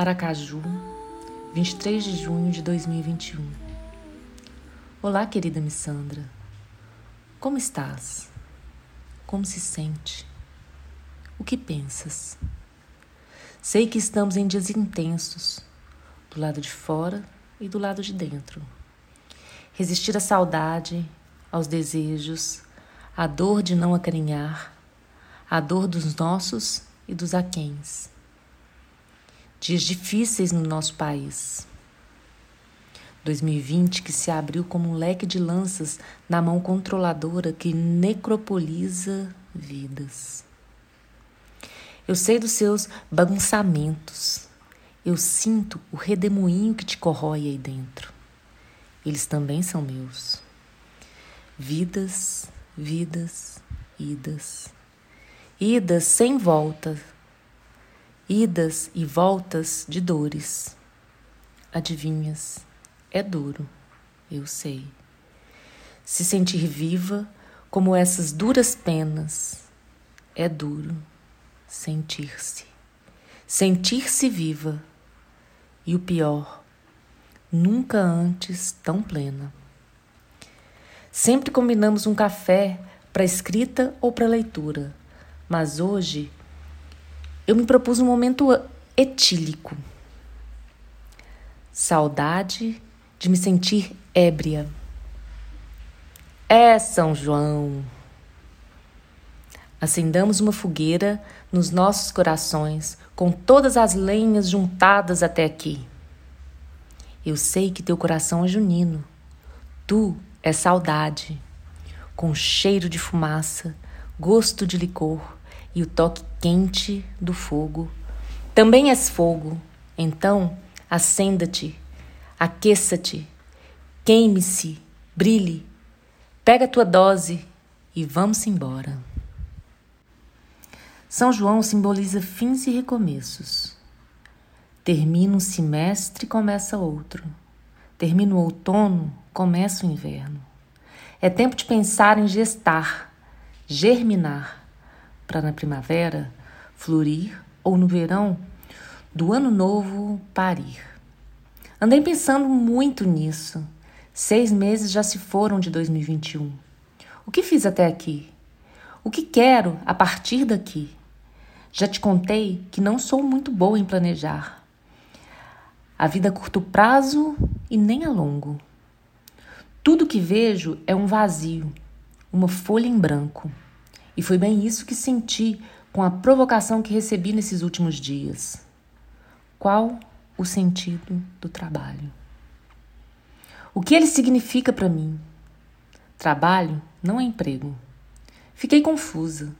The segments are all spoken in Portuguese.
Aracaju, 23 de junho de 2021. Olá, querida Missandra. Como estás? Como se sente? O que pensas? Sei que estamos em dias intensos, do lado de fora e do lado de dentro. Resistir à saudade, aos desejos, à dor de não acarinhar, à dor dos nossos e dos aquéns. Dias difíceis no nosso país. 2020 que se abriu como um leque de lanças na mão controladora que necropoliza vidas. Eu sei dos seus bagunçamentos. Eu sinto o redemoinho que te corrói aí dentro. Eles também são meus. Vidas, vidas, idas. Idas sem volta. Idas e voltas de dores. Adivinhas? É duro, eu sei. Se sentir viva como essas duras penas, é duro sentir-se. Sentir-se viva. E o pior, nunca antes tão plena. Sempre combinamos um café para escrita ou para leitura, mas hoje eu me propus um momento etílico. Saudade de me sentir ébria. É São João. Acendamos uma fogueira nos nossos corações, com todas as lenhas juntadas até aqui. Eu sei que teu coração é junino. Tu é saudade, com cheiro de fumaça, gosto de licor e o toque quente do fogo. Também és fogo, então acenda-te Aqueça-te, queime-se, brilhe, pega a tua dose e vamos embora. São João simboliza fins e recomeços. Termina um semestre e começa outro. Termina o outono, começa o inverno. É tempo de pensar em gestar, germinar, para na primavera florir ou no verão do ano novo parir. Andei pensando muito nisso. Seis meses já se foram de 2021. O que fiz até aqui? O que quero a partir daqui? Já te contei que não sou muito boa em planejar. A vida a curto prazo e nem a longo. Tudo que vejo é um vazio, uma folha em branco. E foi bem isso que senti com a provocação que recebi nesses últimos dias. Qual o sentido do trabalho. O que ele significa para mim? Trabalho não é emprego. Fiquei confusa.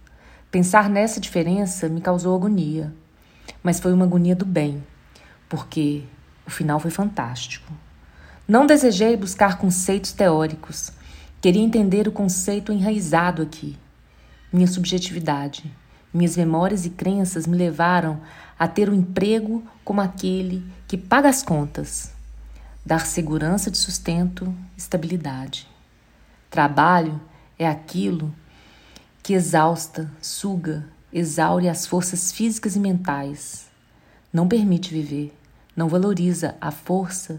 Pensar nessa diferença me causou agonia, mas foi uma agonia do bem, porque o final foi fantástico. Não desejei buscar conceitos teóricos, queria entender o conceito enraizado aqui. Minha subjetividade, minhas memórias e crenças me levaram a ter um emprego como aquele que paga as contas, dar segurança de sustento, estabilidade. Trabalho é aquilo que exausta, suga, exaure as forças físicas e mentais. Não permite viver, não valoriza a força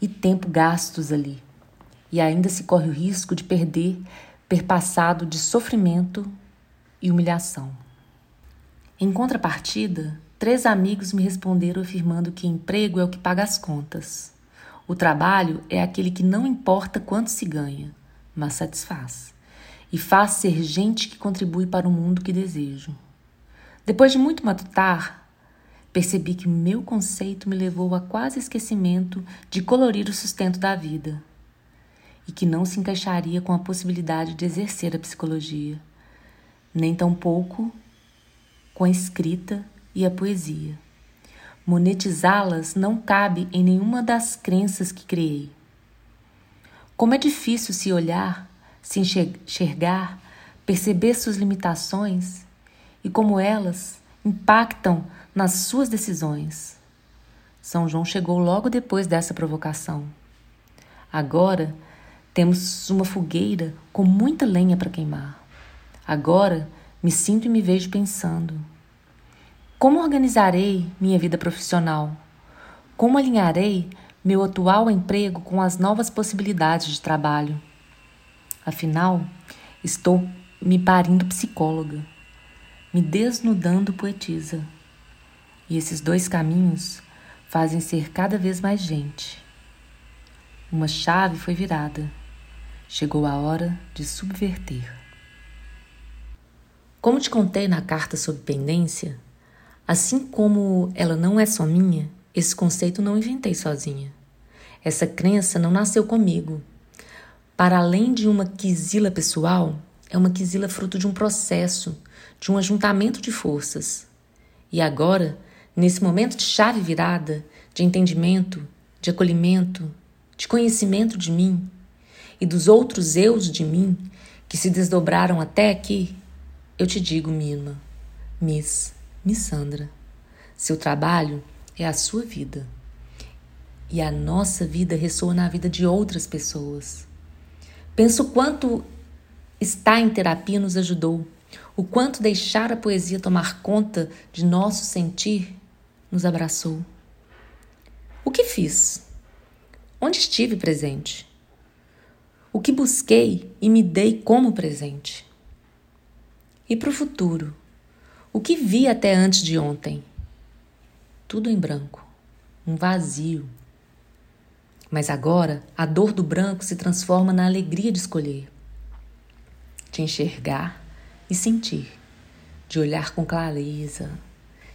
e tempo gastos ali. E ainda se corre o risco de perder perpassado de sofrimento e humilhação. Em contrapartida, Três amigos me responderam afirmando que emprego é o que paga as contas. O trabalho é aquele que não importa quanto se ganha, mas satisfaz. E faz ser gente que contribui para o mundo que desejo. Depois de muito matutar, percebi que meu conceito me levou a quase esquecimento de colorir o sustento da vida e que não se encaixaria com a possibilidade de exercer a psicologia, nem tampouco com a escrita e a poesia. Monetizá-las não cabe em nenhuma das crenças que criei. Como é difícil se olhar, se enxergar, perceber suas limitações e como elas impactam nas suas decisões. São João chegou logo depois dessa provocação. Agora temos uma fogueira com muita lenha para queimar. Agora me sinto e me vejo pensando: como organizarei minha vida profissional? Como alinharei meu atual emprego com as novas possibilidades de trabalho? Afinal, estou me parindo psicóloga, me desnudando poetisa. E esses dois caminhos fazem ser cada vez mais gente. Uma chave foi virada. Chegou a hora de subverter. Como te contei na carta sobre pendência, assim como ela não é só minha, esse conceito não inventei sozinha. Essa crença não nasceu comigo. Para além de uma quisila pessoal, é uma quisila fruto de um processo, de um ajuntamento de forças. E agora, nesse momento de chave virada, de entendimento, de acolhimento, de conhecimento de mim e dos outros eus de mim que se desdobraram até aqui, eu te digo, Mima, Miss, Miss Sandra, seu trabalho é a sua vida. E a nossa vida ressoa na vida de outras pessoas. Penso quanto estar em terapia nos ajudou, o quanto deixar a poesia tomar conta de nosso sentir nos abraçou. O que fiz? Onde estive presente? O que busquei e me dei como presente? E para o futuro? O que vi até antes de ontem? Tudo em branco, um vazio. Mas agora a dor do branco se transforma na alegria de escolher, de enxergar e sentir, de olhar com clareza,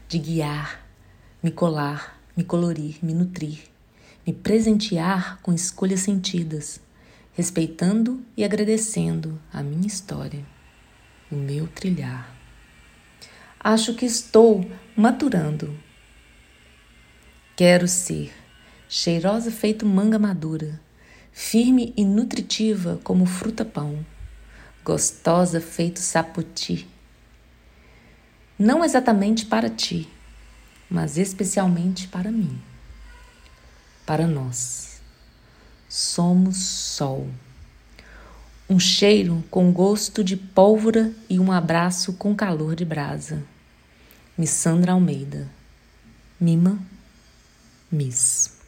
de guiar, me colar, me colorir, me nutrir, me presentear com escolhas sentidas, respeitando e agradecendo a minha história o meu trilhar. Acho que estou maturando. Quero ser cheirosa feito manga madura, firme e nutritiva como fruta-pão, gostosa feito saputi. Não exatamente para ti, mas especialmente para mim, para nós. Somos sol um cheiro com gosto de pólvora e um abraço com calor de brasa. Missandra Almeida. Mima, Miss.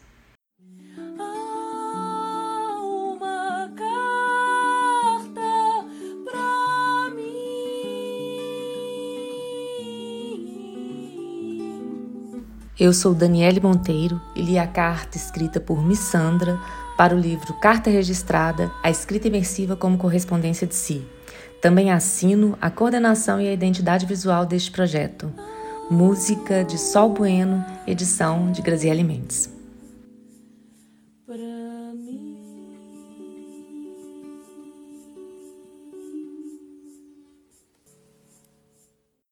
Eu sou Daniele Monteiro e li a carta escrita por Missandra para o livro Carta Registrada, a escrita imersiva como correspondência de si. Também assino a coordenação e a identidade visual deste projeto. Música de Sol Bueno, edição de Graziele Mendes.